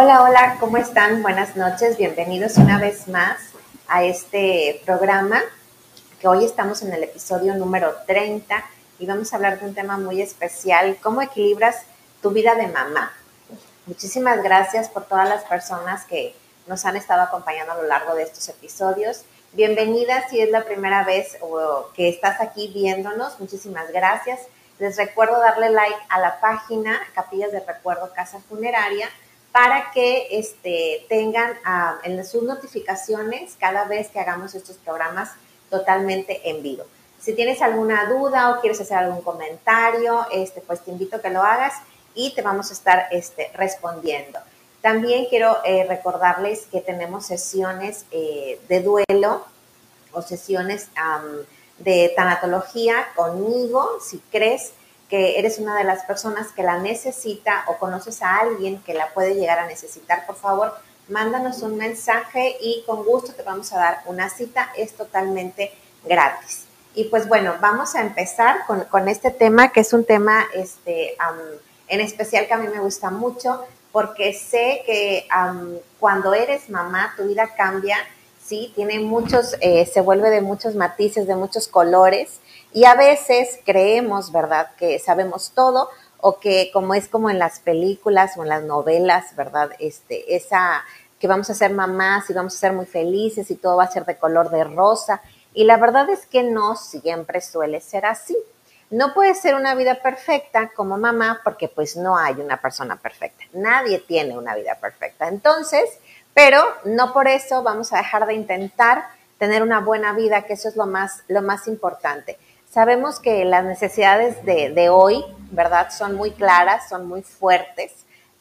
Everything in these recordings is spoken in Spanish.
Hola, hola, ¿cómo están? Buenas noches, bienvenidos una vez más a este programa, que hoy estamos en el episodio número 30 y vamos a hablar de un tema muy especial, cómo equilibras tu vida de mamá. Muchísimas gracias por todas las personas que nos han estado acompañando a lo largo de estos episodios. Bienvenida si es la primera vez que estás aquí viéndonos, muchísimas gracias. Les recuerdo darle like a la página Capillas de Recuerdo Casa Funeraria para que este, tengan ah, en sus notificaciones cada vez que hagamos estos programas totalmente en vivo. Si tienes alguna duda o quieres hacer algún comentario, este, pues te invito a que lo hagas y te vamos a estar este, respondiendo. También quiero eh, recordarles que tenemos sesiones eh, de duelo o sesiones de tanatología conmigo, si crees que eres una de las personas que la necesita o conoces a alguien que la puede llegar a necesitar, por favor, mándanos un mensaje y con gusto te vamos a dar una cita. Es totalmente gratis. Y pues bueno, vamos a empezar con, este tema, que es un tema este, en especial que a mí me gusta mucho, porque sé que cuando eres mamá, tu vida cambia, ¿sí? Tiene muchos, eh, se vuelve de muchos matices, de muchos colores y a veces creemos, ¿verdad?, que sabemos todo o que como es como en las películas o en las novelas, ¿verdad? Este, esa que vamos a ser mamás y vamos a ser muy felices y todo va a ser de color de rosa. Y la verdad es que no siempre suele ser así. No puede ser una vida perfecta como mamá porque pues no hay una persona perfecta. Nadie tiene una vida perfecta. Entonces, pero no por eso vamos a dejar de intentar tener una buena vida, que eso es lo más, lo más importante. Sabemos que las necesidades de, hoy, ¿verdad? Son muy claras, son muy fuertes,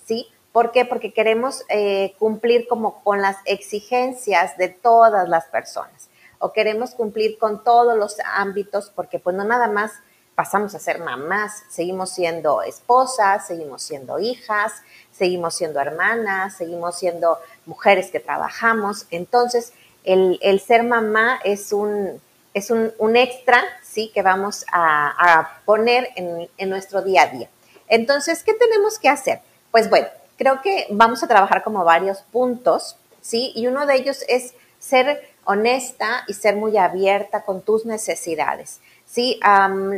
¿sí? ¿Por qué? Porque queremos eh, cumplir como con las exigencias de todas las personas o queremos cumplir con todos los ámbitos porque pues no nada más pasamos a ser mamás, seguimos siendo esposas, seguimos siendo hijas, seguimos siendo hermanas, seguimos siendo mujeres que trabajamos. Entonces, el, el ser mamá es un, es un, un extra que vamos a, poner en, nuestro día a día. Entonces, ¿qué tenemos que hacer? Pues bueno, creo que vamos a trabajar como varios puntos, ¿sí? Y uno de ellos es ser honesta y ser muy abierta con tus necesidades, ¿sí?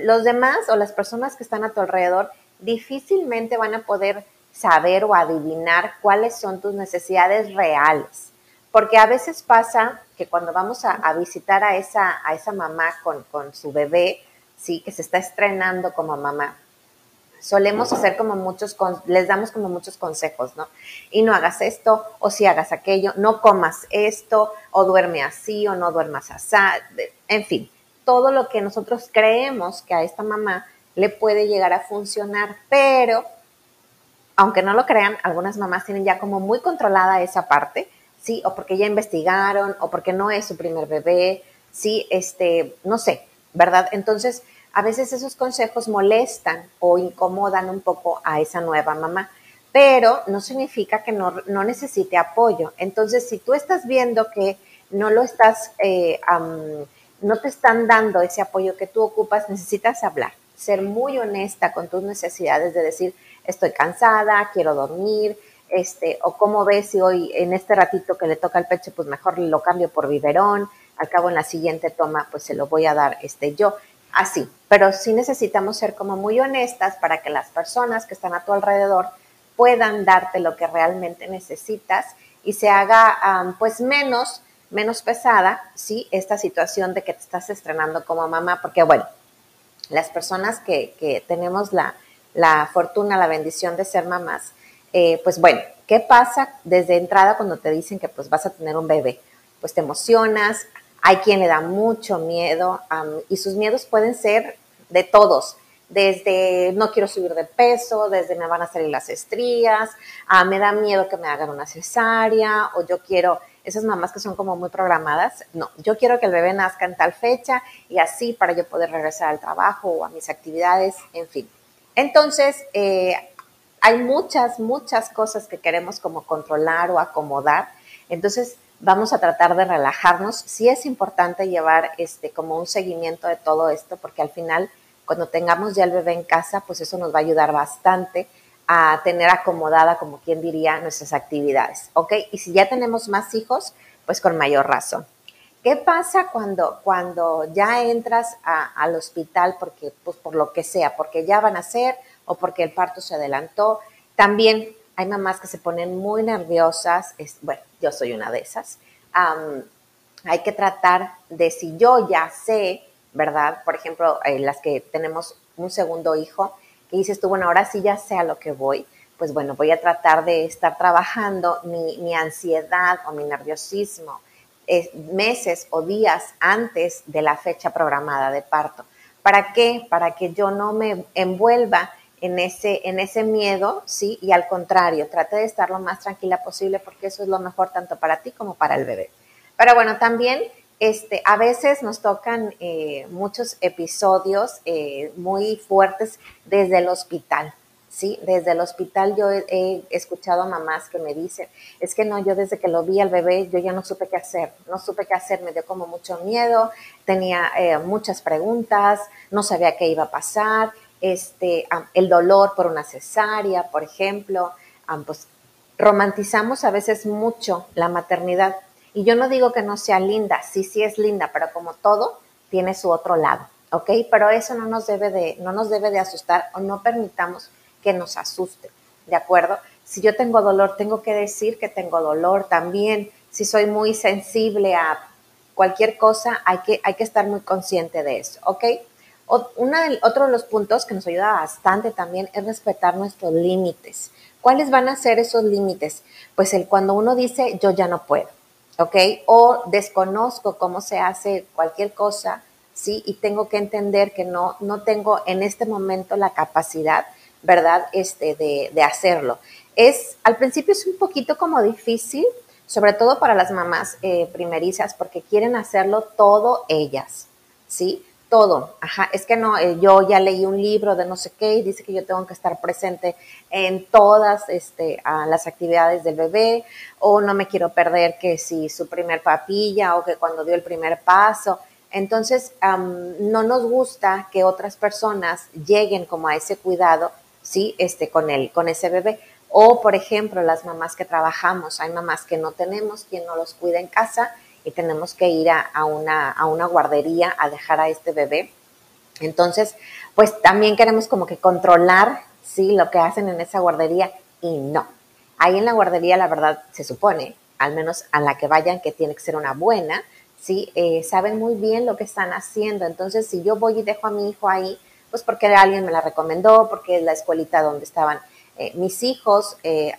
los demás o las personas que están a tu alrededor difícilmente van a poder saber o adivinar cuáles son tus necesidades reales. Porque a veces pasa que cuando vamos a, visitar a esa, a esa mamá con, su bebé, sí, que se está estrenando como mamá, solemos hacer como muchos, les damos como muchos consejos, ¿no? Y no hagas esto, o si hagas aquello, no comas esto, o duerme así, o no duermas así, en fin, todo lo que nosotros creemos que a esta mamá le puede llegar a funcionar, pero aunque no lo crean, algunas mamás tienen ya como muy controlada esa parte ¿sí? O porque ya investigaron, o porque no es su primer bebé, ¿sí? Este, no sé, ¿verdad? Entonces, a veces esos consejos molestan o incomodan un poco a esa nueva mamá, pero no significa que no, necesite apoyo. Entonces, si tú estás viendo que no lo estás, eh, no te están dando ese apoyo que tú ocupas, necesitas hablar, ser muy honesta con tus necesidades de decir, estoy cansada, quiero dormir, este, o cómo ves si hoy en este ratito que le toca el pecho, pues mejor lo cambio por biberón, al cabo en la siguiente toma, pues se lo voy a dar este, yo, así. Pero sí necesitamos ser como muy honestas para que las personas que están a tu alrededor puedan darte lo que realmente necesitas y se haga pues menos, menos pesada, ¿sí? Esta situación de que te estás estrenando como mamá, porque bueno, las personas que, que tenemos la, la fortuna, la bendición de ser mamás, eh, pues bueno, ¿qué pasa desde entrada cuando te dicen que pues vas a tener un bebé? Pues te emocionas, hay quien le da mucho miedo y sus miedos pueden ser de todos, desde no quiero subir de peso, desde me van a salir las estrías, me da miedo que me hagan una cesárea o yo quiero, esas mamás que son como muy programadas, no, yo quiero que el bebé nazca en tal fecha y así para yo poder regresar al trabajo o a mis actividades, en fin. Entonces, eh, hay muchas, muchas cosas que queremos como controlar o acomodar. Entonces, vamos a tratar de relajarnos. Sí es importante llevar este como un seguimiento de todo esto porque al final cuando tengamos ya el bebé en casa, pues eso nos va a ayudar bastante a tener acomodada, como quien diría, nuestras actividades, ¿ok? Y si ya tenemos más hijos, pues con mayor razón. ¿Qué pasa cuando, cuando ya entras al hospital porque, pues por lo que sea, porque ya van a ser o porque el parto se adelantó? También hay mamás que se ponen muy nerviosas, bueno, yo soy una de esas. hay que tratar de si yo ya sé, ¿verdad? Por ejemplo, eh, las que tenemos un segundo hijo, que dices tú, bueno, ahora sí ya sé a lo que voy, pues bueno, voy a tratar de estar trabajando mi, ansiedad o mi nerviosismo eh, meses o días antes de la fecha programada de parto. ¿Para qué? Para que yo no me envuelva en ese, en ese miedo, ¿sí? Y al contrario, trate de estar lo más tranquila posible porque eso es lo mejor tanto para ti como para el bebé. Pero bueno, también este, a veces nos tocan eh, muchos episodios eh, muy fuertes desde el hospital, ¿sí? Desde el hospital yo he, escuchado a mamás que me dicen, es que no, yo desde que lo vi al bebé, yo ya no supe qué hacer, no supe qué hacer, me dio como mucho miedo, tenía eh, muchas preguntas, no sabía qué iba a pasar, este, el dolor por una cesárea, por ejemplo, pues romantizamos a veces mucho la maternidad y yo no digo que no sea linda, sí, sí es linda, pero como todo, tiene su otro lado, ¿ok? Pero eso no nos debe de, no nos debe de asustar o no permitamos que nos asuste, ¿de acuerdo? Si yo tengo dolor, tengo que decir que tengo dolor también. Si soy muy sensible a cualquier cosa, hay que, hay que estar muy consciente de eso, ¿ok? Una otro de los puntos que nos ayuda bastante también es respetar nuestros límites. ¿Cuáles van a ser esos límites? Pues el cuando uno dice yo ya no puedo, ¿ok? O desconozco cómo se hace cualquier cosa, ¿sí? Y tengo que entender que no, no tengo en este momento la capacidad, ¿verdad? Este, de, de hacerlo. Es, al principio es un poquito como difícil, sobre todo para las mamás eh, primerizas, porque quieren hacerlo todo ellas, ¿sí? Todo. Ajá, es que no, eh, yo ya leí un libro de no sé qué y dice que yo tengo que estar presente en todas este, las actividades del bebé o no me quiero perder que si su primer papilla o que cuando dio el primer paso. Entonces, no nos gusta que otras personas lleguen como a ese cuidado, ¿sí? Este, con, él, con ese bebé. O, por ejemplo, las mamás que trabajamos, hay mamás que no tenemos quien no los cuida en casa y tenemos que ir a, una, a una guardería a dejar a este bebé. Entonces, pues también queremos como que controlar, sí, lo que hacen en esa guardería y no. Ahí en la guardería, la verdad, se supone, al menos a la que vayan, que tiene que ser una buena, sí, eh, saben muy bien lo que están haciendo. Entonces, si yo voy y dejo a mi hijo ahí, pues porque alguien me la recomendó, porque es la escuelita donde estaban eh, mis hijos, eh,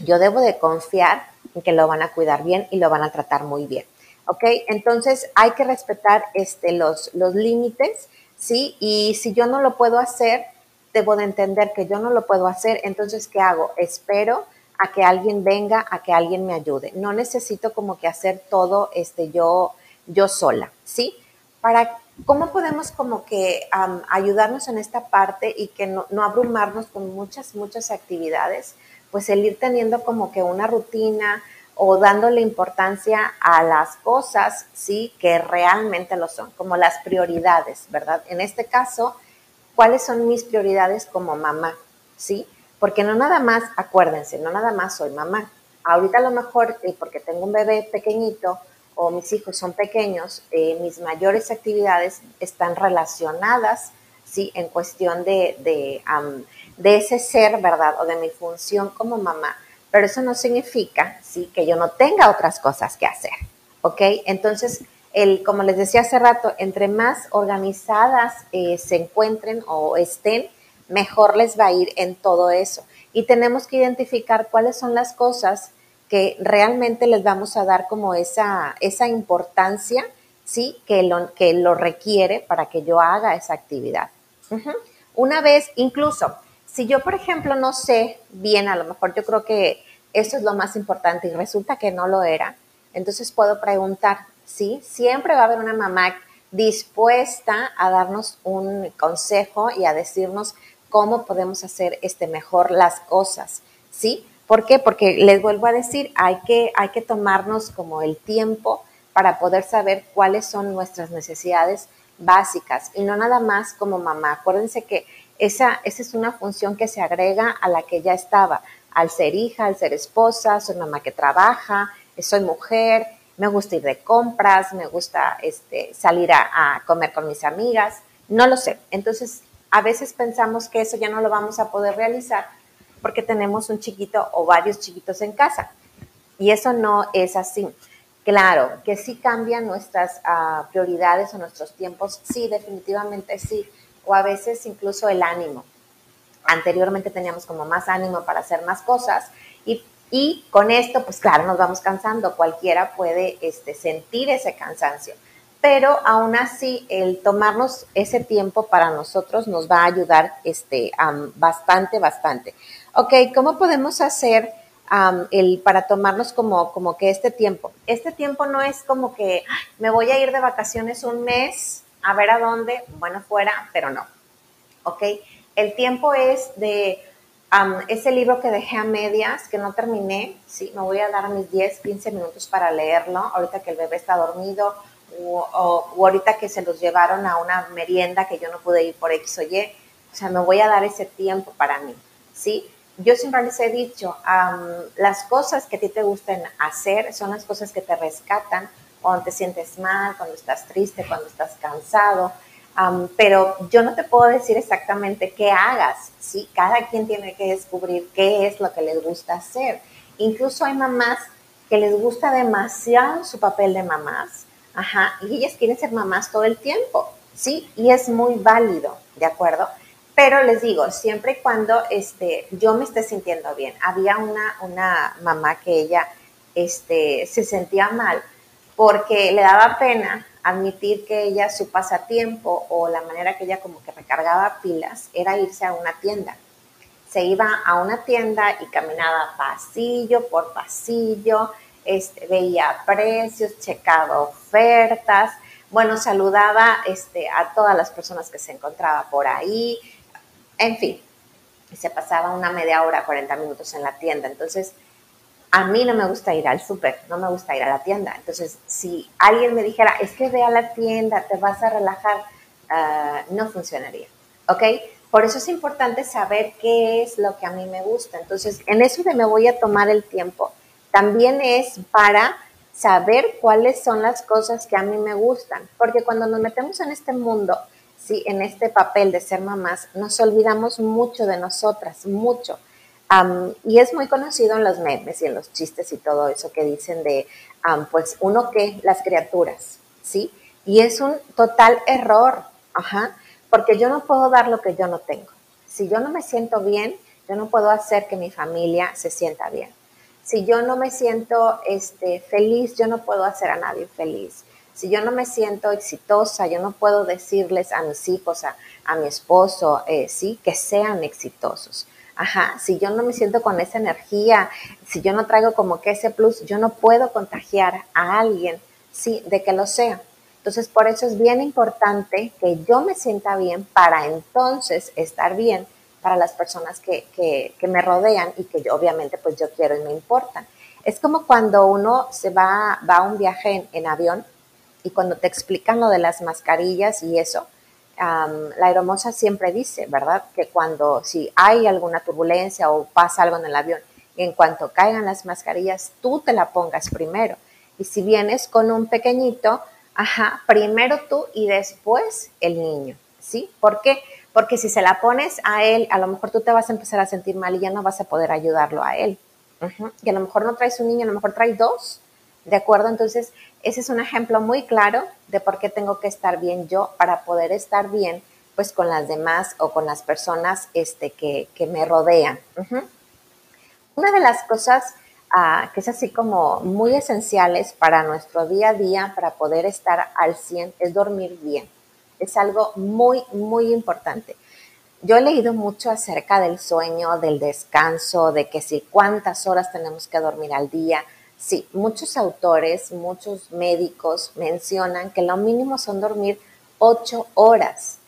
yo debo de confiar que lo van a cuidar bien y lo van a tratar muy bien. ¿Ok? Entonces hay que respetar este, los, los límites, ¿sí? Y si yo no lo puedo hacer, debo de entender que yo no lo puedo hacer, entonces ¿qué hago? Espero a que alguien venga, a que alguien me ayude. No necesito como que hacer todo este, yo, yo sola, ¿sí? Para, ¿Cómo podemos como que ayudarnos en esta parte y que no, no abrumarnos con muchas, muchas actividades? Pues el ir teniendo como que una rutina o dándole importancia a las cosas, sí, que realmente lo son, como las prioridades, ¿verdad? En este caso, ¿cuáles son mis prioridades como mamá? ¿Sí? Porque no nada más, acuérdense, no nada más soy mamá. Ahorita a lo mejor, eh, porque tengo un bebé pequeñito o mis hijos son pequeños, eh, mis mayores actividades están relacionadas, ¿sí? En cuestión de, de de ese ser, ¿verdad? O de mi función como mamá. Pero eso no significa, ¿sí? Que yo no tenga otras cosas que hacer, ¿ok? Entonces, el, como les decía hace rato, entre más organizadas eh, se encuentren o estén, mejor les va a ir en todo eso. Y tenemos que identificar cuáles son las cosas que realmente les vamos a dar como esa, esa importancia, ¿sí? Que lo, que lo requiere para que yo haga esa actividad. Una vez, incluso, si yo, por ejemplo, no sé bien, a lo mejor yo creo que eso es lo más importante y resulta que no lo era, entonces puedo preguntar, ¿sí? Siempre va a haber una mamá dispuesta a darnos un consejo y a decirnos cómo podemos hacer este mejor las cosas, ¿sí? ¿Por qué? Porque les vuelvo a decir, hay que, hay que tomarnos como el tiempo para poder saber cuáles son nuestras necesidades básicas y no nada más como mamá. Acuérdense que esa, esa es una función que se agrega a la que ya estaba, al ser hija, al ser esposa, soy mamá que trabaja, soy mujer, me gusta ir de compras, me gusta este, salir a, comer con mis amigas, no lo sé. Entonces, a veces pensamos que eso ya no lo vamos a poder realizar porque tenemos un chiquito o varios chiquitos en casa. Y eso no es así. Claro, que sí cambian nuestras ah, prioridades o nuestros tiempos, sí, definitivamente sí, o a veces incluso el ánimo. Anteriormente teníamos como más ánimo para hacer más cosas y, y con esto, pues claro, nos vamos cansando, cualquiera puede este, sentir ese cansancio, pero aún así el tomarnos ese tiempo para nosotros nos va a ayudar este, bastante, bastante. Ok, ¿cómo podemos hacer? el, para tomarnos como, como que este tiempo. Este tiempo no es como que me voy a ir de vacaciones un mes a ver a dónde, bueno, fuera, pero no. ¿Ok? El tiempo es de ese libro que dejé a medias, que no terminé, sí, me voy a dar mis 10, 15 minutos para leerlo, ahorita que el bebé está dormido o, o, ahorita que se los llevaron a una merienda que yo no pude ir por X o Y. O sea, me voy a dar ese tiempo para mí, ¿sí? yo siempre les he dicho, las cosas que a ti te gusten hacer son las cosas que te rescatan cuando te sientes mal, cuando estás triste, cuando estás cansado. pero yo no te puedo decir exactamente qué hagas, ¿sí? Cada quien tiene que descubrir qué es lo que les gusta hacer. Incluso hay mamás que les gusta demasiado su papel de mamás, ajá, y ellas quieren ser mamás todo el tiempo, ¿sí? Y es muy válido, ¿de acuerdo? Pero les digo, siempre y cuando este, yo me esté sintiendo bien. Había una, una mamá que ella este, se sentía mal porque le daba pena admitir que ella su pasatiempo o la manera que ella como que recargaba pilas era irse a una tienda. Se iba a una tienda y caminaba pasillo por pasillo, este, veía precios, checaba ofertas, bueno, saludaba este, a todas las personas que se encontraba por ahí, en fin, se pasaba una media hora, 40 minutos en la tienda. Entonces, a mí no me gusta ir al súper, no me gusta ir a la tienda. Entonces, si alguien me dijera, es que ve a la tienda, te vas a relajar, ah, no funcionaría. ¿Ok? Por eso es importante saber qué es lo que a mí me gusta. Entonces, en eso de me voy a tomar el tiempo, también es para saber cuáles son las cosas que a mí me gustan. Porque cuando nos metemos en este mundo, ¿sí? en este papel de ser mamás, nos olvidamos mucho de nosotras, mucho. Y es muy conocido en los memes y en los chistes y todo eso que dicen de, pues, uno que, las criaturas, ¿sí? Y es un total error, ajá, porque yo no puedo dar lo que yo no tengo. Si yo no me siento bien, yo no puedo hacer que mi familia se sienta bien. Si yo no me siento este, feliz, yo no puedo hacer a nadie feliz. Si yo no me siento exitosa, yo no puedo decirles a mis hijos, a, mi esposo, eh, sí, que sean exitosos. Ajá, si yo no me siento con esa energía, si yo no traigo como que ese plus, yo no puedo contagiar a alguien, sí, de que lo sea. Entonces, por eso es bien importante que yo me sienta bien para entonces estar bien para las personas que, que, me rodean y que yo, obviamente, pues yo quiero y me importan. Es como cuando uno se va, va a un viaje en avión y cuando te explican lo de las mascarillas y eso, la hermosa siempre dice, ¿verdad? Que cuando si hay alguna turbulencia o pasa algo en el avión, en cuanto caigan las mascarillas, tú te la pongas primero. Y si vienes con un pequeñito, ajá, primero tú y después el niño, ¿sí? ¿Por qué? Porque si se la pones a él, a lo mejor tú te vas a empezar a sentir mal y ya no vas a poder ayudarlo a él. Y a lo mejor no traes un niño, a lo mejor traes dos, ¿de acuerdo? Entonces, ese es un ejemplo muy claro de por qué tengo que estar bien yo para poder estar bien pues con las demás o con las personas este, que, me rodean. Una de las cosas ah, que es así como muy esenciales para nuestro día a día, para poder estar al 100, es dormir bien. Es algo muy, muy importante. Yo he leído mucho acerca del sueño, del descanso, de que si cuántas horas tenemos que dormir al día, Sí, muchos autores, muchos médicos mencionan que lo mínimo son dormir ocho horas.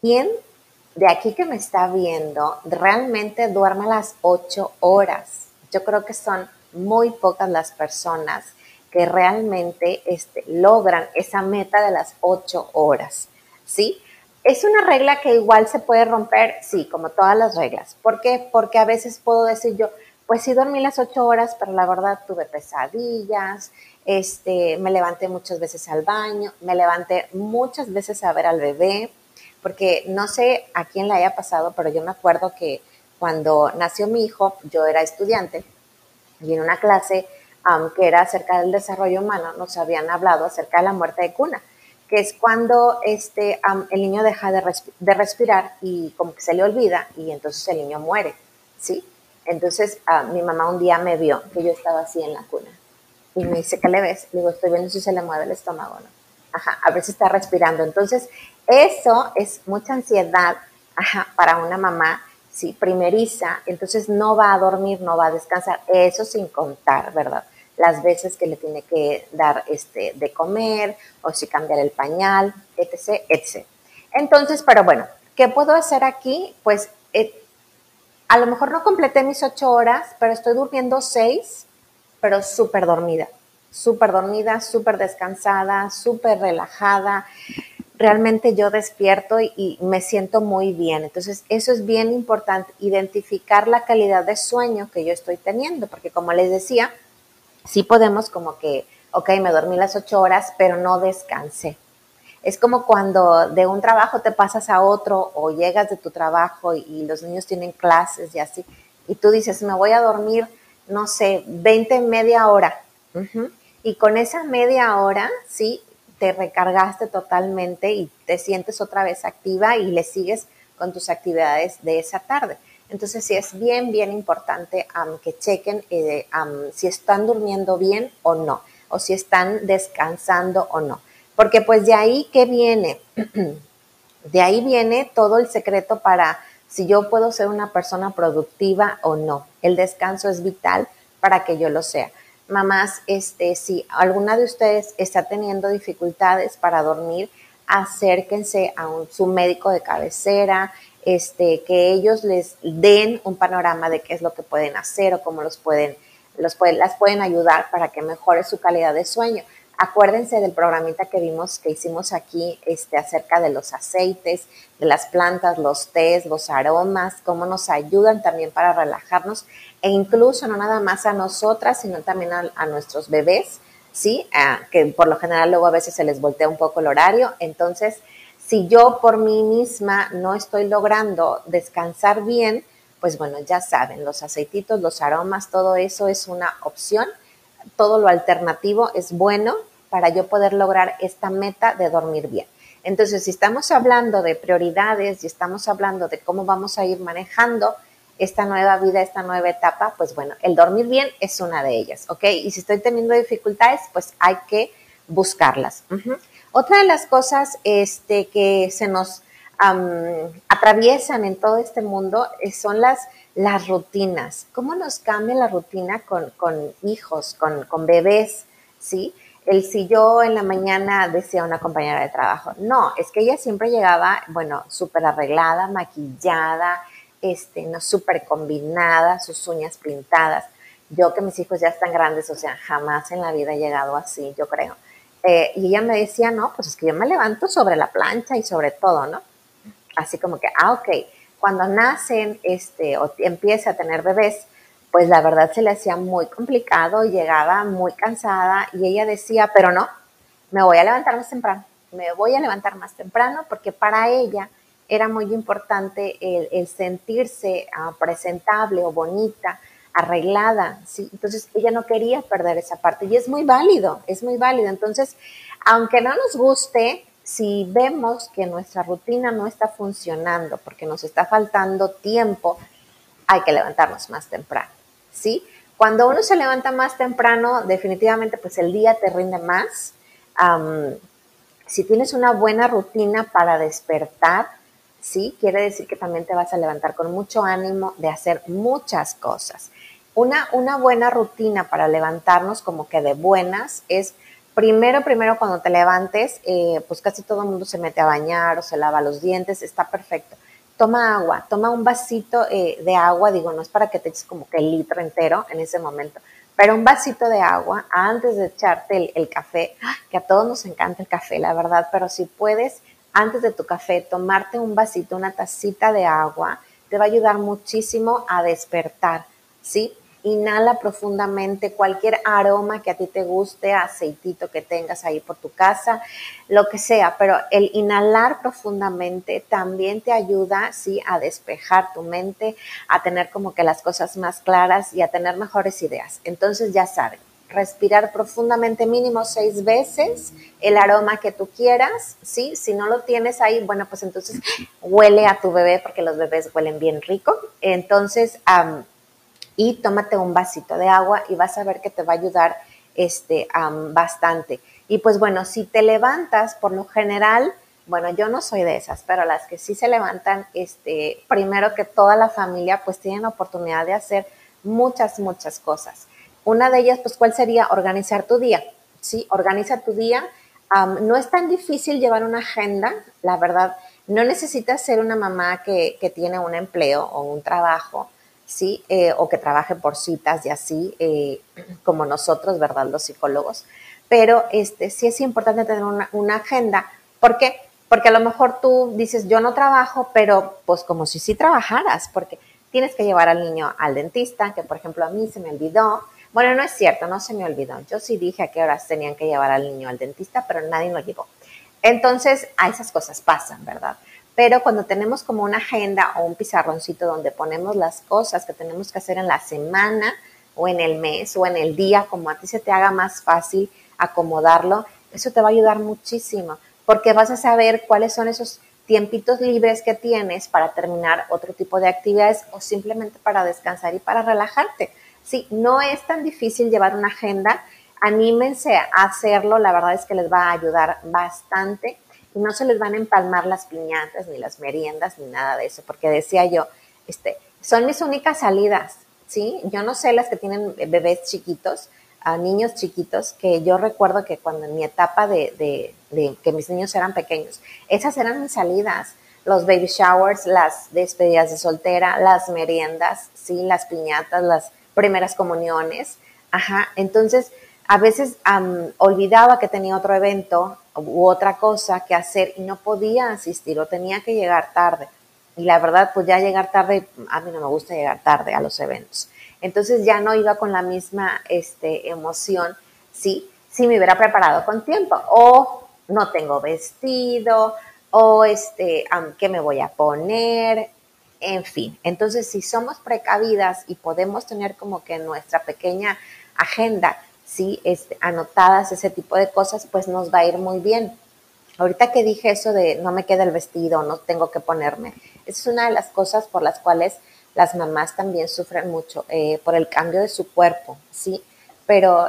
¿Quién de aquí que me está viendo realmente duerme las ocho horas? Yo creo que son muy pocas las personas que realmente este, logran esa meta de las ocho horas, ¿sí? ¿Es una regla que igual se puede romper? Sí, como todas las reglas. ¿Por qué? Porque a veces puedo decir yo, pues sí dormí las ocho horas, pero la verdad tuve pesadillas, este, me levanté muchas veces al baño, me levanté muchas veces a ver al bebé, porque no sé a quién le haya pasado, pero yo me acuerdo que cuando nació mi hijo, yo era estudiante y en una clase que era acerca del desarrollo humano, nos habían hablado acerca de la muerte de cuna que es cuando este, el niño deja de, respirar y como que se le olvida y entonces el niño muere, ¿sí? Entonces mi mamá un día me vio que yo estaba así en la cuna y me dice, ¿qué le ves? Le digo, estoy viendo si se le mueve el estómago, ¿no? Ajá, a ver si está respirando. Entonces, eso es mucha ansiedad para una mamá, sí, primeriza, entonces no va a dormir, no va a descansar, eso sin contar, ¿verdad? las veces que le tiene que dar este, de comer o si cambiar el pañal, etc., etc. Entonces, pero bueno, ¿qué puedo hacer aquí? Pues eh, a lo mejor no completé mis ocho horas, pero estoy durmiendo seis, pero súper dormida, súper dormida, súper descansada, súper relajada. Realmente yo despierto y, me siento muy bien. Entonces, eso es bien importante, identificar la calidad de sueño que yo estoy teniendo, porque como les decía, sí podemos como que, ok, me dormí las ocho horas, pero no descansé. Es como cuando de un trabajo te pasas a otro o llegas de tu trabajo y, los niños tienen clases y así, y tú dices, me voy a dormir, no sé, 20, media hora. Y con esa media hora, sí, te recargaste totalmente y te sientes otra vez activa y le sigues con tus actividades de esa tarde. Entonces sí es bien, bien importante que chequen eh, si están durmiendo bien o no, o si están descansando o no. Porque pues de ahí, ¿qué viene? de ahí viene todo el secreto para si yo puedo ser una persona productiva o no. El descanso es vital para que yo lo sea. Mamás, este, si alguna de ustedes está teniendo dificultades para dormir, acérquense a un, su médico de cabecera, este, que ellos les den un panorama de qué es lo que pueden hacer o cómo los pueden, los pueden, las pueden ayudar para que mejore su calidad de sueño. Acuérdense del programita que vimos, que hicimos aquí este, acerca de los aceites, de las plantas, los tés, los aromas, cómo nos ayudan también para relajarnos e incluso no nada más a nosotras, sino también a, nuestros bebés, ¿sí? Que por lo general luego a veces se les voltea un poco el horario. Entonces, si yo por mí misma no estoy logrando descansar bien, pues bueno, ya saben, los aceititos, los aromas, todo eso es una opción. Todo lo alternativo es bueno para yo poder lograr esta meta de dormir bien. Entonces, si estamos hablando de prioridades y estamos hablando de cómo vamos a ir manejando esta nueva vida, esta nueva etapa, pues bueno, el dormir bien es una de ellas, ¿ok? Y si estoy teniendo dificultades, pues hay que buscarlas. Otra de las cosas este, que se nos atraviesan en todo este mundo eh, son las, rutinas. ¿Cómo nos cambia la rutina con, hijos, con, bebés? ¿Sí? El si yo en la mañana decía una compañera de trabajo, no, es que ella siempre llegaba, bueno, súper arreglada, maquillada, este, no súper combinada, sus uñas pintadas. Yo que mis hijos ya están grandes, o sea, jamás en la vida he llegado así, yo creo. Eh, y ella me decía, no, pues es que yo me levanto sobre la plancha y sobre todo, ¿no? Así como que, ah, ok, cuando nacen este, o empieza a tener bebés, pues la verdad se le hacía muy complicado, llegaba muy cansada y ella decía, pero no, me voy a levantar más temprano, me voy a levantar más temprano porque para ella era muy importante el, sentirse ah, presentable o bonita, arreglada, ¿sí? Entonces ella no quería perder esa parte y es muy válido, es muy válido. Entonces, aunque no nos guste, si vemos que nuestra rutina no está funcionando porque nos está faltando tiempo, hay que levantarnos más temprano, ¿sí? Cuando uno se levanta más temprano, definitivamente pues el día te rinde más. si tienes una buena rutina para despertar, ¿sí? Quiere decir que también te vas a levantar con mucho ánimo de hacer muchas cosas. Una, una buena rutina para levantarnos como que de buenas es primero, primero cuando te levantes, eh, pues casi todo el mundo se mete a bañar o se lava los dientes, está perfecto. Toma agua, toma un vasito eh, de agua, digo, no es para que te eches como que el litro entero en ese momento, pero un vasito de agua antes de echarte el, el café, que a todos nos encanta el café, la verdad, pero si puedes antes de tu café, tomarte un vasito, una tacita de agua, te va a ayudar muchísimo a despertar, ¿sí? Inhala profundamente cualquier aroma que a ti te guste, aceitito que tengas ahí por tu casa, lo que sea, pero el inhalar profundamente también te ayuda, sí, a despejar tu mente, a tener como que las cosas más claras y a tener mejores ideas. Entonces ya saben, respirar profundamente mínimo seis veces el aroma que tú quieras, ¿sí? Si no lo tienes ahí, bueno, pues entonces huele a tu bebé porque los bebés huelen bien rico. Entonces, y tómate un vasito de agua y vas a ver que te va a ayudar este, bastante. Y pues bueno, si te levantas, por lo general, bueno, yo no soy de esas, pero las que sí se levantan, este, primero que toda la familia, pues tienen oportunidad de hacer muchas, muchas cosas. Una de ellas, pues, ¿cuál sería? Organizar tu día, ¿sí? Organiza tu día. no es tan difícil llevar una agenda, la verdad. No necesitas ser una mamá que, que tiene un empleo o un trabajo ¿sí? Eh, o que trabaje por citas y así, eh, como nosotros, ¿verdad? Los psicólogos. Pero este, sí es importante tener una, agenda. ¿Por qué? Porque a lo mejor tú dices, yo no trabajo, pero pues como si sí trabajaras, porque tienes que llevar al niño al dentista, que por ejemplo a mí se me olvidó. Bueno, no es cierto, no se me olvidó. Yo sí dije a qué horas tenían que llevar al niño al dentista, pero nadie lo llevó. Entonces, a esas cosas pasan, ¿verdad? Pero cuando tenemos como una agenda o un pizarroncito donde ponemos las cosas que tenemos que hacer en la semana o en el mes o en el día, como a ti se te haga más fácil acomodarlo, eso te va a ayudar muchísimo, porque vas a saber cuáles son esos tiempitos libres que tienes para terminar otro tipo de actividades o simplemente para descansar y para relajarte. Sí, no es tan difícil llevar una agenda, anímense a hacerlo, la verdad es que les va a ayudar bastante y no se les van a empalmar las piñatas, ni las meriendas, ni nada de eso, porque decía yo, este, son mis únicas salidas, ¿sí? Yo no sé las que tienen bebés chiquitos, niños chiquitos, que yo recuerdo que cuando en mi etapa de, que mis niños eran pequeños, esas eran mis salidas, los baby showers, las despedidas de soltera, las meriendas, sí, las piñatas, las primeras comuniones, ajá, entonces a veces olvidaba que tenía otro evento u otra cosa que hacer y no podía asistir o tenía que llegar tarde. Y la verdad, pues ya llegar tarde, a mí no me gusta llegar tarde a los eventos. Entonces ya no iba con la misma este, emoción, ¿sí? Si me hubiera preparado con tiempo. O no tengo vestido, o este, ¿qué me voy a poner? En fin, entonces si somos precavidas y podemos tener como que nuestra pequeña agenda ¿sí? Este, anotadas, ese tipo de cosas, pues nos va a ir muy bien. Ahorita que dije eso de no me queda el vestido, no tengo que ponerme, esa es una de las cosas por las cuales las mamás también sufren mucho, eh, por el cambio de su cuerpo, ¿sí? Pero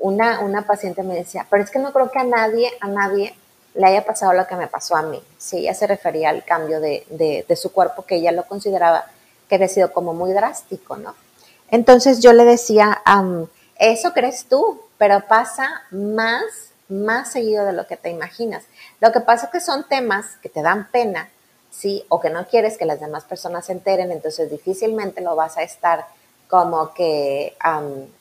una, una paciente me decía, pero es que no creo que a nadie, a nadie le haya pasado lo que me pasó a mí. Sí, ella se refería al cambio de, de, de su cuerpo que ella lo consideraba que había sido como muy drástico, ¿no? Entonces yo le decía, um, eso crees tú, pero pasa más, más seguido de lo que te imaginas. Lo que pasa es que son temas que te dan pena, ¿sí? O que no quieres que las demás personas se enteren, entonces difícilmente lo vas a estar como que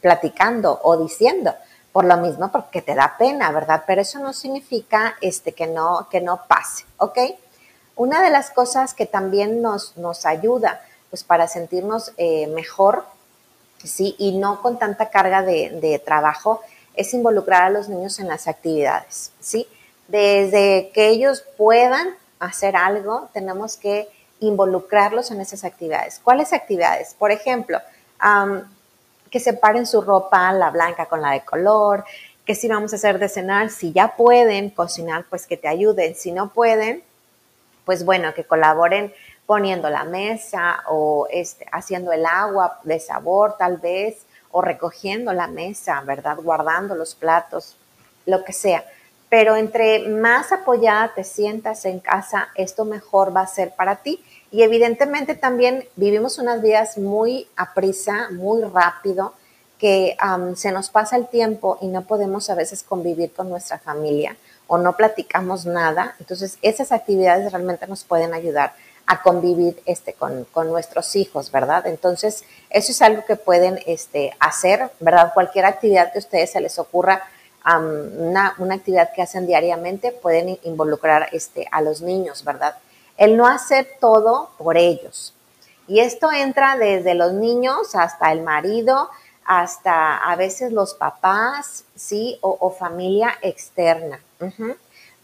platicando o diciendo. Por lo mismo, porque te da pena, ¿verdad? Pero eso no significa este, que, no, que no pase, ¿ok? Una de las cosas que también nos, nos ayuda pues, para sentirnos eh, mejor ¿sí? Y no con tanta carga de, trabajo, es involucrar a los niños en las actividades, ¿sí? Desde que ellos puedan hacer algo, tenemos que involucrarlos en esas actividades. ¿Cuáles actividades? Por ejemplo, que separen su ropa, la blanca con la de color, que si vamos a hacer de cenar, si ya pueden cocinar, pues que te ayuden. Si no pueden, pues bueno, que colaboren poniendo la mesa o este, haciendo el agua de sabor tal vez, o recogiendo la mesa, ¿verdad? Guardando los platos, lo que sea. Pero entre más apoyada te sientas en casa, esto mejor va a ser para ti. Y evidentemente también vivimos unas vidas muy a prisa, muy rápido, que se nos pasa el tiempo y no podemos a veces convivir con nuestra familia o no platicamos nada. Entonces, esas actividades realmente nos pueden ayudar a convivir este, con, nuestros hijos, ¿verdad? Entonces, eso es algo que pueden este, hacer, ¿verdad? Cualquier actividad que a ustedes se les ocurra una, actividad que hacen diariamente, pueden involucrar este, a los niños, ¿verdad? El no hacer todo por ellos. Y esto entra desde los niños hasta el marido, hasta a veces los papás, ¿sí? O, familia externa.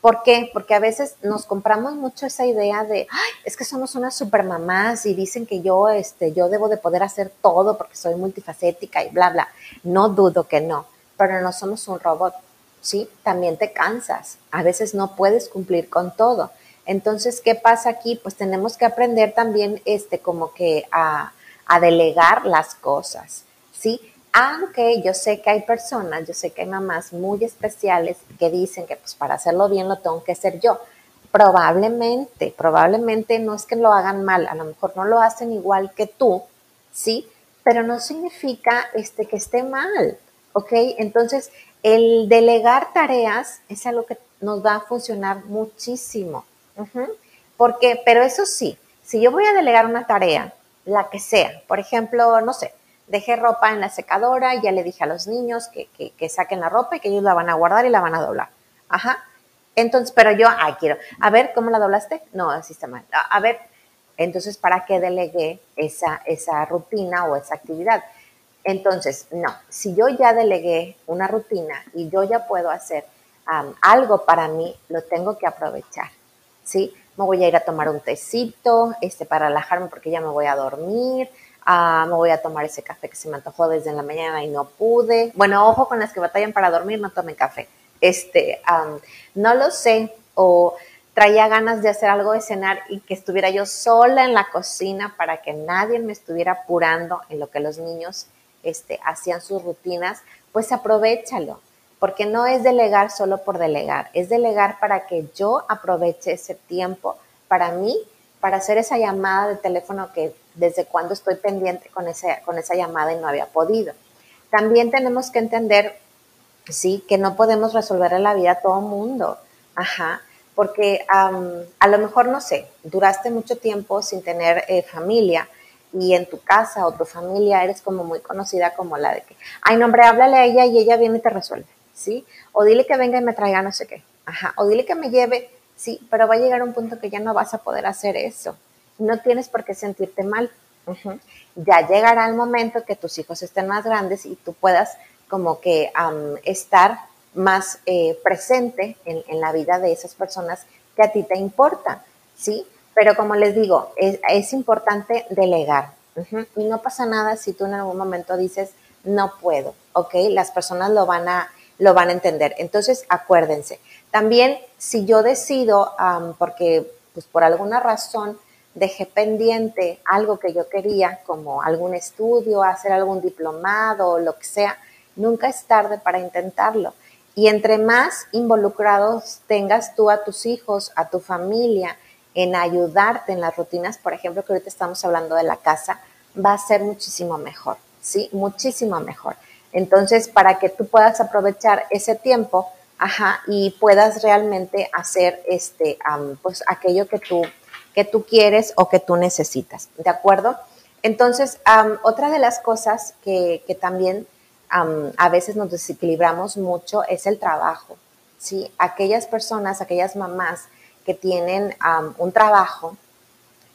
¿Por qué? Porque a veces nos compramos mucho esa idea de, Ay, es que somos unas supermamás y dicen que yo, este, yo debo de poder hacer todo porque soy multifacética y bla, bla. No dudo que no, pero no somos un robot, ¿sí? También te cansas. A veces no puedes cumplir con todo. Entonces, ¿qué pasa aquí? Pues tenemos que aprender también, este, como que a, a delegar las cosas, ¿sí? Aunque yo sé que hay personas, yo sé que hay mamás muy especiales que dicen que pues para hacerlo bien lo tengo que hacer yo. Probablemente, probablemente no es que lo hagan mal, a lo mejor no lo hacen igual que tú, ¿sí? Pero no significa este, que esté mal, ¿ok? Entonces, el delegar tareas es algo que nos va a funcionar muchísimo. Porque, pero eso sí, si yo voy a delegar una tarea, la que sea, por ejemplo, no sé, dejé ropa en la secadora ya le dije a los niños que, que, saquen la ropa y que ellos la van a guardar y la van a doblar. Ajá. Entonces, pero yo, ay, quiero, a ver, ¿cómo la doblaste? No, así está mal. A, ver, entonces, ¿para qué delegué esa, esa rutina o esa actividad? Entonces, no, si yo ya delegué una rutina y yo ya puedo hacer algo para mí, lo tengo que aprovechar, ¿sí? Me voy a ir a tomar un tecito, este, para relajarme porque ya me voy a dormir, Ah, me voy a tomar ese café que se me antojó desde la mañana y no pude. Bueno, ojo con las que batallan para dormir, no tomen café. Este, no lo sé, o traía ganas de hacer algo de cenar y que estuviera yo sola en la cocina para que nadie me estuviera apurando en lo que los niños este, hacían sus rutinas, pues aprovechalo, porque no es delegar solo por delegar, es delegar para que yo aproveche ese tiempo para mí, para hacer esa llamada de teléfono que desde cuando estoy pendiente con, ese, con esa llamada y no había podido. También tenemos que entender, sí, que no podemos resolver la vida a todo mundo. Ajá, porque a lo mejor, no sé, duraste mucho tiempo sin tener eh, familia y en tu casa o tu familia eres como muy conocida como la de que, ay, no, hombre, háblale a ella y ella viene y te resuelve, ¿sí? O dile que venga y me traiga no sé qué, ajá, o dile que me lleve, sí, pero va a llegar un punto que ya no vas a poder hacer eso, no tienes por qué sentirte mal. Ya llegará el momento que tus hijos estén más grandes y tú puedas como que estar más eh, presente en, la vida de esas personas que a ti te importan, ¿sí? Pero como les digo, es, importante delegar. Y no pasa nada si tú en algún momento dices, no puedo, ¿ok? Las personas lo van a, lo van a entender. Entonces, acuérdense. También, si yo decido, porque pues por alguna razón dejé pendiente algo que yo quería, como algún estudio, hacer algún diplomado o lo que sea, nunca es tarde para intentarlo. Y entre más involucrados tengas tú a tus hijos, a tu familia, en ayudarte en las rutinas, por ejemplo, que ahorita estamos hablando de la casa, va a ser muchísimo mejor, ¿sí? Muchísimo mejor. Entonces, para que tú puedas aprovechar ese tiempo, ajá, y puedas realmente hacer este, pues aquello que tú que tú quieres o que tú necesitas, ¿de acuerdo? Entonces, otra de las cosas que, también a veces nos desequilibramos mucho es el trabajo, ¿sí? Aquellas personas, aquellas mamás que tienen un trabajo,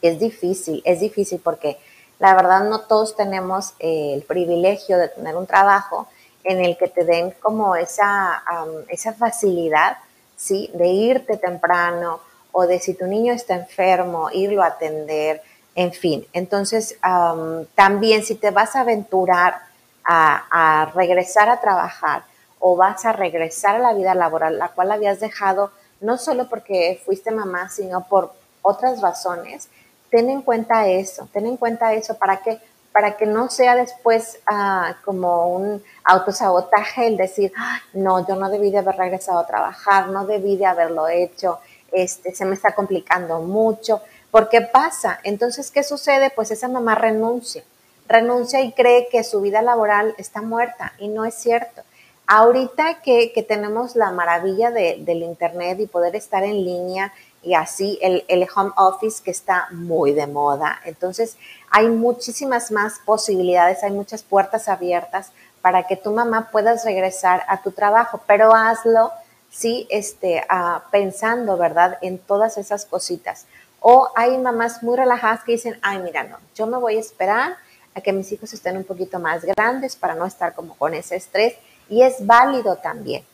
es difícil, es difícil porque la verdad no todos tenemos el privilegio de tener un trabajo en el que te den como esa, esa facilidad, ¿sí? De irte temprano o de si tu niño está enfermo, irlo a atender, en fin. Entonces, también si te vas a aventurar a, regresar a trabajar o vas a regresar a la vida laboral, la cual habías dejado no solo porque fuiste mamá, sino por otras razones, ten en cuenta eso, ten en cuenta eso. Para que para que no sea después ah, como un autosabotaje el decir, no, yo no debí de haber regresado a trabajar, no debí de haberlo hecho, este, se me está complicando mucho, porque pasa. Entonces, ¿qué sucede? Pues esa mamá renuncia, renuncia y cree que su vida laboral está muerta y no es cierto. Ahorita que, tenemos la maravilla del Internet y poder estar en línea y así el, el, home office que está muy de moda, entonces hay muchísimas más posibilidades, hay muchas puertas abiertas para que tu mamá puedas regresar a tu trabajo, pero hazlo, sí, este, ah, pensando, ¿verdad?, en todas esas cositas. O hay mamás muy relajadas que dicen, ay, mira, no, yo me voy a esperar a que mis hijos estén un poquito más grandes para no estar como con ese estrés y es válido también.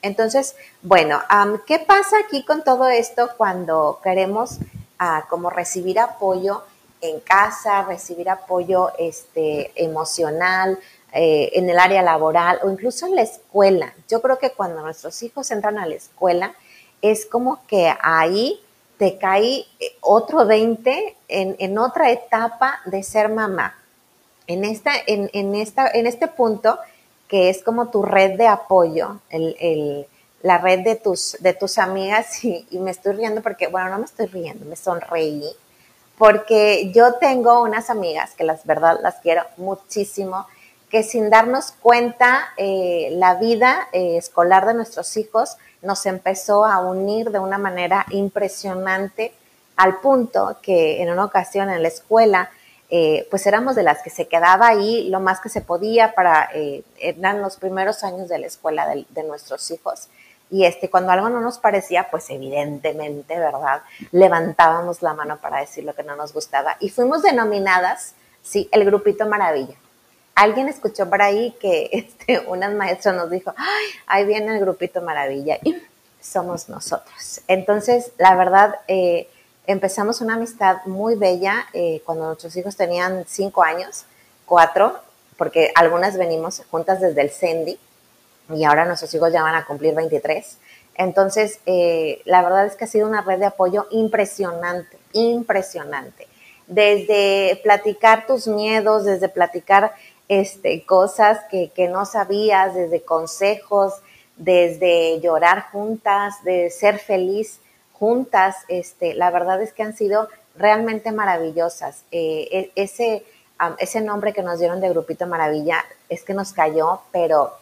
Entonces, bueno, ¿qué pasa aquí con todo esto cuando queremos ah, como recibir apoyo en casa, recibir apoyo este, emocional, eh, en el área laboral o incluso en la escuela? Yo creo que cuando nuestros hijos entran a la escuela, es como que ahí te cae eh, otro 20 en, otra etapa de ser mamá. En, esta, en, esta, en este punto, que es como tu red de apoyo, la red de tus, de tus amigas, y, me estoy riendo porque, bueno, no me estoy riendo, me sonreí, porque yo tengo unas amigas que las verdad las quiero muchísimo, que sin darnos cuenta, eh, la vida eh, escolar de nuestros hijos nos empezó a unir de una manera impresionante, al punto que en una ocasión en la escuela, eh, pues éramos de las que se quedaba ahí lo más que se podía para, eran los primeros años de la escuela de, de, nuestros hijos. Y este, cuando algo no nos parecía, pues evidentemente, ¿verdad? Levantábamos la mano para decir lo que no nos gustaba. Y fuimos denominadas, sí, el grupito maravilla. Alguien escuchó por ahí que este, unas maestras nos dijo, ay, ahí viene el grupito maravilla. Y somos nosotros. Entonces, la verdad, eh, empezamos una amistad muy bella eh, cuando nuestros hijos tenían cinco años, cuatro, porque algunas venimos juntas desde el CENDI y ahora nuestros hijos ya van a cumplir 23. Entonces, eh, la verdad es que ha sido una red de apoyo impresionante, impresionante. Desde platicar tus miedos, desde platicar este, cosas que, no sabías, desde consejos, desde llorar juntas, de ser feliz juntas, este, la verdad es que han sido realmente maravillosas. Eh, e, ese, ese nombre que nos dieron de Grupito Maravilla es que nos cayó, pero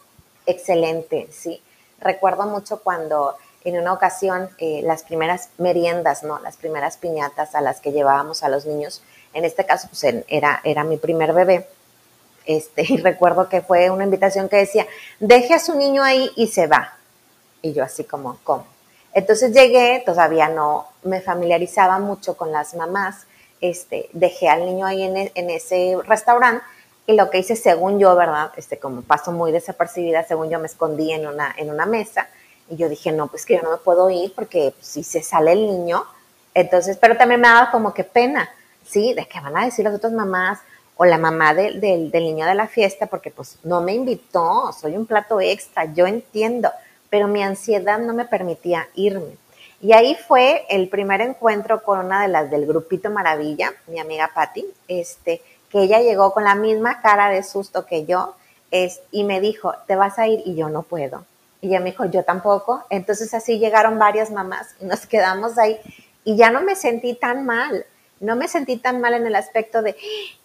excelente, sí. Recuerdo mucho cuando en una ocasión eh, las primeras meriendas, ¿no? Las primeras piñatas a las que llevábamos a los niños, en este caso pues era, era mi primer bebé, este, y recuerdo que fue una invitación que decía, deje a su niño ahí y se va. Y yo así como, ¿cómo? Entonces llegué, todavía no me familiarizaba mucho con las mamás, este, dejé al niño ahí en, e, en ese restaurante y lo que hice, según yo, ¿verdad? Este, como paso muy desapercibida, según yo me escondí en una, en una mesa y yo dije, no, pues que yo no me puedo ir porque si se sale el niño, entonces, pero también me daba como que pena, ¿sí? De qué van a decir las otras mamás o la mamá de, de, del niño de la fiesta porque pues no me invitó, soy un plato extra, yo entiendo, pero mi ansiedad no me permitía irme. Y ahí fue el primer encuentro con una de las del grupito Maravilla, mi amiga Patti, este, que ella llegó con la misma cara de susto que yo, es, y me dijo, te vas a ir y yo no puedo. Y ella me dijo, yo tampoco. Entonces así llegaron varias mamás y nos quedamos ahí y ya no me sentí tan mal. No me sentí tan mal en el aspecto de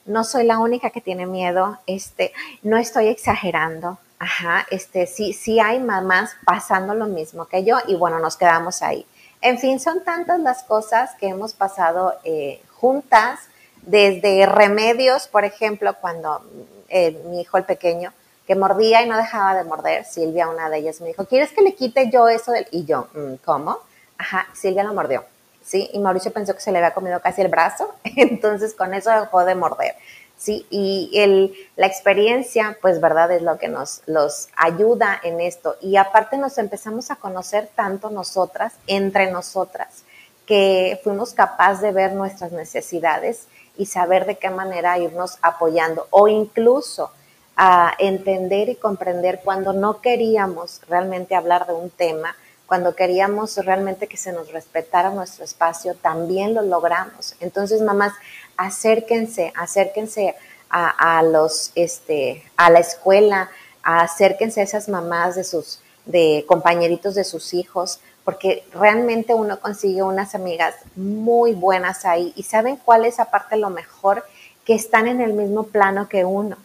no soy la única que tiene miedo, este, no estoy exagerando, Ajá, este, sí, sí hay mamás pasando lo mismo que yo y bueno, nos quedamos ahí. En fin, son tantas las cosas que hemos pasado eh, juntas, desde remedios, por ejemplo, cuando eh, mi hijo el pequeño, que mordía y no dejaba de morder, Silvia, una de ellas, me dijo, ¿quieres que le quite yo eso? Del? Y yo, mm, ¿cómo? Ajá, Silvia lo mordió, ¿sí? Y Mauricio pensó que se le había comido casi el brazo, entonces con eso dejó de morder. ¿sí? Y el, la experiencia, pues, ¿verdad? Es lo que nos los ayuda en esto. Y aparte nos empezamos a conocer tanto nosotras, entre nosotras, que fuimos capaces de ver nuestras necesidades y saber de qué manera irnos apoyando o incluso a entender y comprender cuando no queríamos realmente hablar de un tema, cuando queríamos realmente que se nos respetara nuestro espacio, también lo logramos. Entonces, mamás, acérquense, acérquense a, los, este, a la escuela, acérquense a esas mamás de sus, de compañeritos de sus hijos, porque realmente uno consigue unas amigas muy buenas ahí y saben cuál es aparte lo mejor, que están en el mismo plano que uno.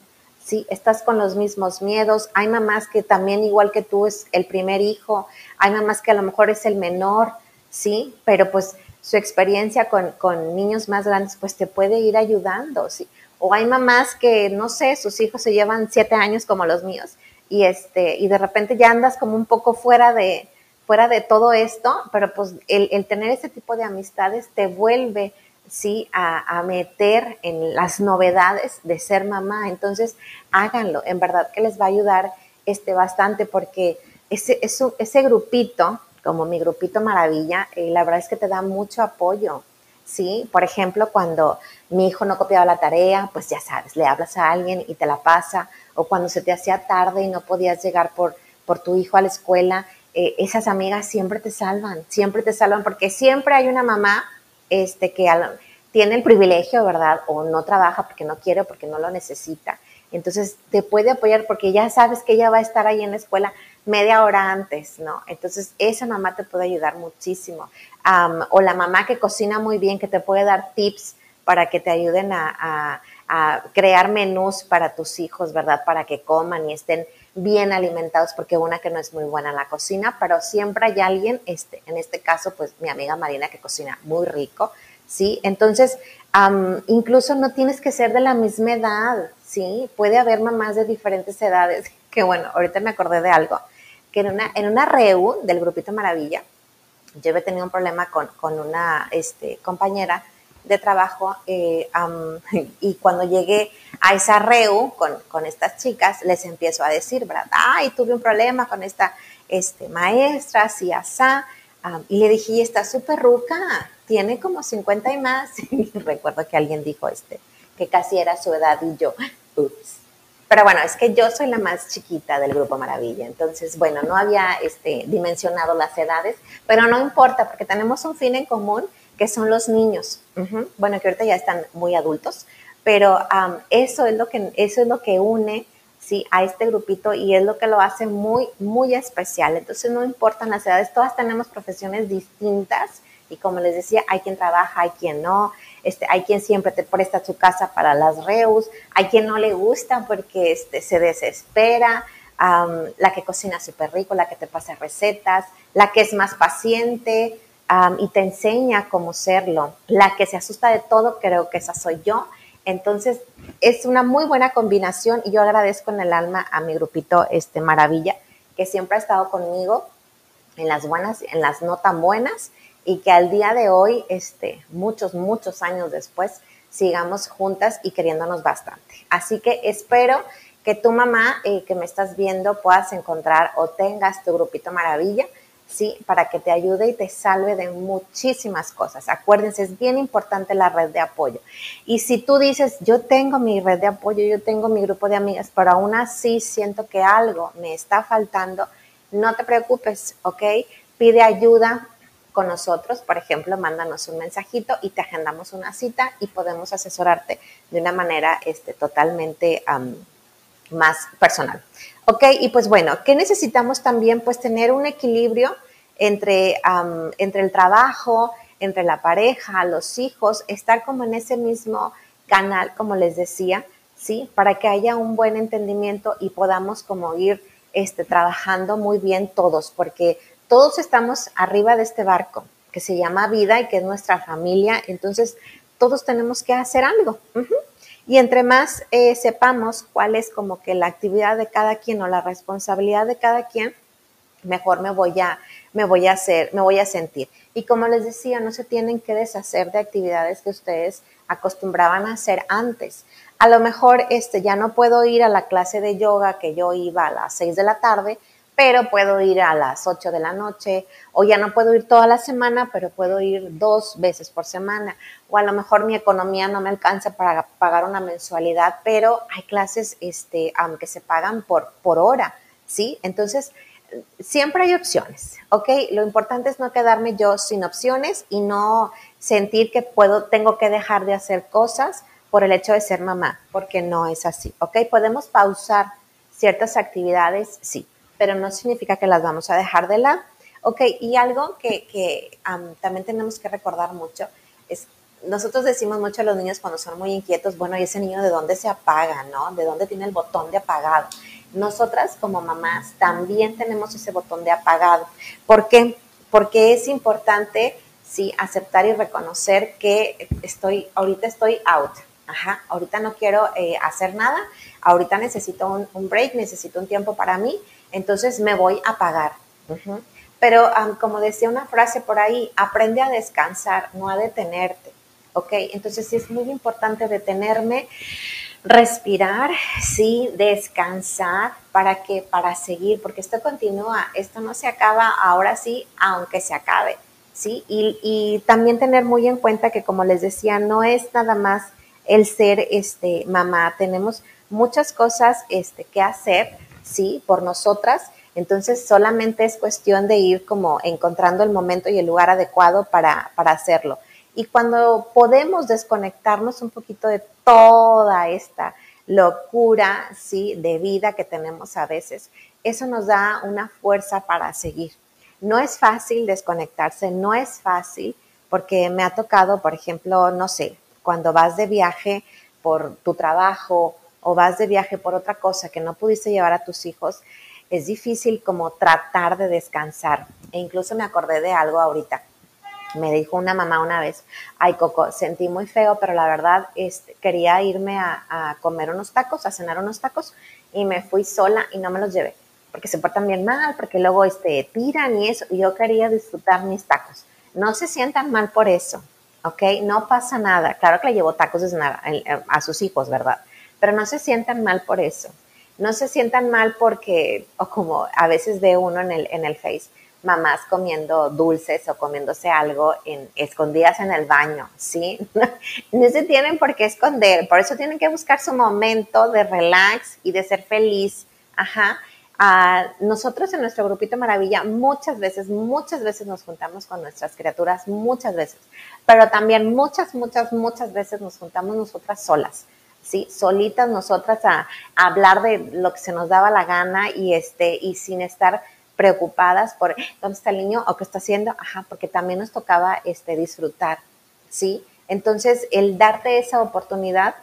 Sí, estás con los mismos miedos. Hay mamás que también, igual que tú, es el primer hijo. Hay mamás que a lo mejor es el menor, sí, pero pues su experiencia con, con, niños más grandes, pues te puede ir ayudando, ¿sí? O hay mamás que, no sé, sus hijos se llevan siete años como los míos y, este, y de repente ya andas como un poco fuera de, fuera de todo esto, pero pues el, tener ese tipo de amistades te vuelve, sí, a, meter en las novedades de ser mamá. Entonces, háganlo, en verdad que les va a ayudar este, bastante porque ese, ese, ese grupito, como mi grupito maravilla, eh, la verdad es que te da mucho apoyo. ¿sí? Por ejemplo, cuando mi hijo no copiaba la tarea, pues ya sabes, le hablas a alguien y te la pasa, o cuando se te hacía tarde y no podías llegar por, por tu hijo a la escuela eh, esas amigas siempre te salvan, siempre te salvan, porque siempre hay una mamá este, que tiene el privilegio, ¿verdad? O no trabaja porque no quiere o porque no lo necesita. Entonces te puede apoyar porque ya sabes que ella va a estar ahí en la escuela media hora antes, ¿no? Entonces esa mamá te puede ayudar muchísimo. o la mamá que cocina muy bien, que te puede dar tips para que te ayuden a crear menús para tus hijos, ¿verdad? Para que coman y estén bien alimentados, porque una que no es muy buena en la cocina, pero siempre hay alguien, este, en este caso, pues mi amiga Marina que cocina muy rico, ¿sí? Entonces, incluso no tienes que ser de la misma edad, ¿sí? Puede haber mamás de diferentes edades, que bueno, ahorita me acordé de algo, que en una, en una reu del Grupito Maravilla, yo había tenido un problema con, con una este, compañera de trabajo eh, y cuando llegué a esa reu con, estas chicas, les empiezo a decir, ¿verdad? Ay, tuve un problema con esta este, maestra, así, asá. y le dije, y está súper ruca, tiene como 50 y más. Y recuerdo que alguien dijo este, que casi era su edad y yo, ups. Pero bueno, es que yo soy la más chiquita del Grupo Maravilla, entonces, bueno, no había este, dimensionado las edades, pero no importa porque tenemos un fin en común que son los niños. Bueno, que ahorita ya están muy adultos, pero eso, es lo que, eso es lo que une ¿sí? a este grupito y es lo que lo hace muy, muy especial. Entonces no importan las edades, todas tenemos profesiones distintas y como les decía, hay quien trabaja, hay quien no, este, hay quien siempre te presta su casa para las reus, hay quien no le gusta porque este, se desespera, la que cocina súper rico, la que te pasa recetas, la que es más paciente, y te enseña cómo serlo. La que se asusta de todo, creo que esa soy yo. Entonces, es una muy buena combinación y yo agradezco en el alma a mi grupito este, Maravilla, que siempre ha estado conmigo en las buenas, en las no tan buenas y que al día de hoy, este, muchos, muchos años después, sigamos juntas y queriéndonos bastante. Así que espero que tu mamá eh, que me estás viendo puedas encontrar o tengas tu grupito Maravilla ¿sí? Para que te ayude y te salve de muchísimas cosas. Acuérdense, es bien importante la red de apoyo. Y si tú dices, yo tengo mi red de apoyo, yo tengo mi grupo de amigas, pero aún así siento que algo me está faltando, no te preocupes, ¿ok? Pide ayuda con nosotros, por ejemplo, mándanos un mensajito y te agendamos una cita y podemos asesorarte de una manera este, totalmente más personal. ¿Ok? Y pues bueno, ¿qué necesitamos también? Pues tener un equilibrio entre, entre el trabajo, entre la pareja, los hijos, estar como en ese mismo canal, como les decía, ¿sí? Para que haya un buen entendimiento y podamos como ir este, trabajando muy bien todos, porque todos estamos arriba de este barco que se llama vida y que es nuestra familia, entonces todos tenemos que hacer algo. Y entre más eh, sepamos cuál es como que la actividad de cada quien o la responsabilidad de cada quien, mejor me voy a, me voy a hacer, me voy a sentir. Y como les decía, no se tienen que deshacer de actividades que ustedes acostumbraban a hacer antes. A lo mejor este, ya no puedo ir a la clase de yoga que yo iba a las 6 de la tarde, pero puedo ir a las 8 de la noche, o ya no puedo ir toda la semana, pero puedo ir dos veces por semana, o a lo mejor mi economía no me alcanza para pagar una mensualidad, pero hay clases este, que se pagan por, por hora, ¿sí? Entonces, siempre hay opciones, ¿ok? Lo importante es no quedarme yo sin opciones y no sentir que puedo, tengo que dejar de hacer cosas por el hecho de ser mamá, porque no es así, ¿ok? Podemos pausar ciertas actividades, sí, pero no significa que las vamos a dejar de lado. Ok, y algo que, también tenemos que recordar mucho es, nosotros decimos mucho a los niños cuando son muy inquietos, bueno, ¿y ese niño de dónde se apaga, no? ¿De dónde tiene el botón de apagado? Nosotras como mamás también tenemos ese botón de apagado. ¿Por qué? Porque es importante, sí, aceptar y reconocer que estoy, ahorita estoy out, Ajá, ahorita no quiero eh, hacer nada, ahorita necesito un, break, necesito un tiempo para mí, entonces me voy a pagar. Pero como decía una frase por ahí, aprende a descansar, no a detenerte. ¿Ok? Entonces sí es muy importante detenerme, respirar, sí, descansar para que, para seguir, porque esto continúa, esto no se acaba ahora sí, aunque se acabe. ¿sí? Y, y, también tener muy en cuenta que, como les decía, no es nada más el ser este, mamá, tenemos muchas cosas este, que hacer, ¿sí? Por nosotras, entonces solamente es cuestión de ir como encontrando el momento y el lugar adecuado para, para hacerlo. Y cuando podemos desconectarnos un poquito de toda esta locura, ¿sí? De vida que tenemos a veces, eso nos da una fuerza para seguir. No es fácil desconectarse, no es fácil, porque me ha tocado, por ejemplo, no sé, cuando vas de viaje por tu trabajo o vas de viaje por otra cosa que no pudiste llevar a tus hijos, es difícil como tratar de descansar. E incluso me acordé de algo ahorita. Me dijo una mamá una vez, ay Coco, sentí muy feo, pero la verdad este, quería irme a, comer unos tacos, a cenar unos tacos, y me fui sola y no me los llevé porque se portan bien mal, porque luego este, tiran y eso, y yo quería disfrutar mis tacos. No se sientan mal por eso, ¿ok? No pasa nada. Claro que le llevo tacos a sus hijos, ¿verdad? Pero no se sientan mal por eso. No se sientan mal porque, o como a veces ve uno en el, en el Face, mamás comiendo dulces o comiéndose algo en, escondidas en el baño, ¿sí? no se tienen por qué esconder, por eso tienen que buscar su momento de relax y de ser feliz, ajá, nosotros en nuestro grupito Maravilla muchas veces, muchas veces nos juntamos con nuestras criaturas, muchas veces, pero también muchas, muchas, muchas veces nos juntamos nosotras solas. ¿Sí? Solitas nosotras a, hablar de lo que se nos daba la gana y, este, y sin estar preocupadas por dónde está el niño o qué está haciendo, ajá, porque también nos tocaba este, disfrutar, ¿sí? Entonces, el darte esa oportunidad,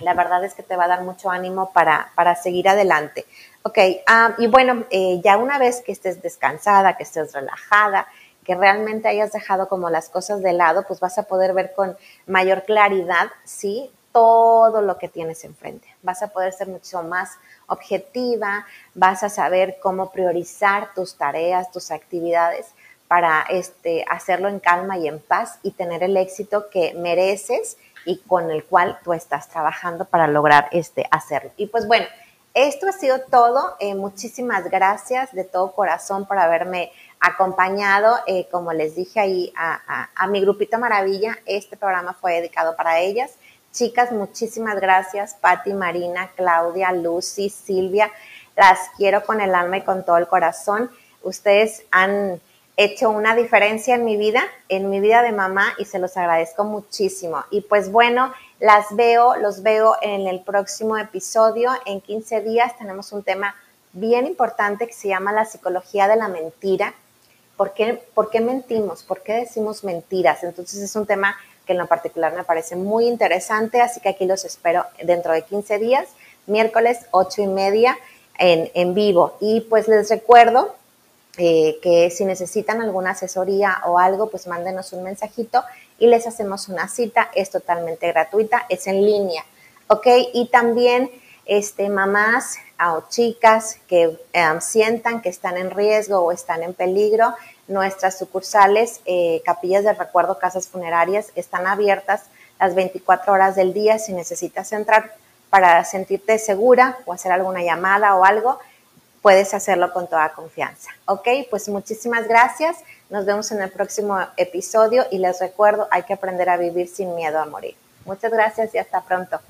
la verdad es que te va a dar mucho ánimo para, para seguir adelante. Ok, ah, y bueno, eh, ya una vez que estés descansada, que estés relajada, que realmente hayas dejado como las cosas de lado, pues vas a poder ver con mayor claridad, ¿sí? Todo lo que tienes enfrente. Vas a poder ser mucho más objetiva, vas a saber cómo priorizar tus tareas, tus actividades para este, hacerlo en calma y en paz y tener el éxito que mereces y con el cual tú estás trabajando para lograr este, hacerlo. Y pues bueno, esto ha sido todo. Eh, muchísimas gracias de todo corazón por haberme acompañado. Eh, como les dije ahí a, mi grupito Maravilla, este programa fue dedicado para ellas. Chicas, muchísimas gracias. Patti, Marina, Claudia, Lucy, Silvia. Las quiero con el alma y con todo el corazón. Ustedes han hecho una diferencia en mi vida, en mi vida de mamá, y se los agradezco muchísimo. Y pues bueno, las veo, los veo en el próximo episodio. En 15 días tenemos un tema bien importante que se llama la psicología de la mentira. ¿Por qué, ¿Por qué mentimos? ¿Por qué decimos mentiras? Entonces es un tema que en lo particular me parece muy interesante, así que aquí los espero dentro de 15 días, miércoles 8 y media en, en vivo. Y pues les recuerdo eh, que si necesitan alguna asesoría o algo, pues mándenos un mensajito y les hacemos una cita. Es totalmente gratuita, es en línea. ¿Ok? Y también este, mamás o chicas que em, sientan que están en riesgo o están en peligro, nuestras sucursales, eh, capillas de recuerdo, casas funerarias, están abiertas las 24 horas del día. Si necesitas entrar para sentirte segura o hacer alguna llamada o algo, puedes hacerlo con toda confianza. ¿Ok? Pues muchísimas gracias. Nos vemos en el próximo episodio y les recuerdo, hay que aprender a vivir sin miedo a morir. Muchas gracias y hasta pronto.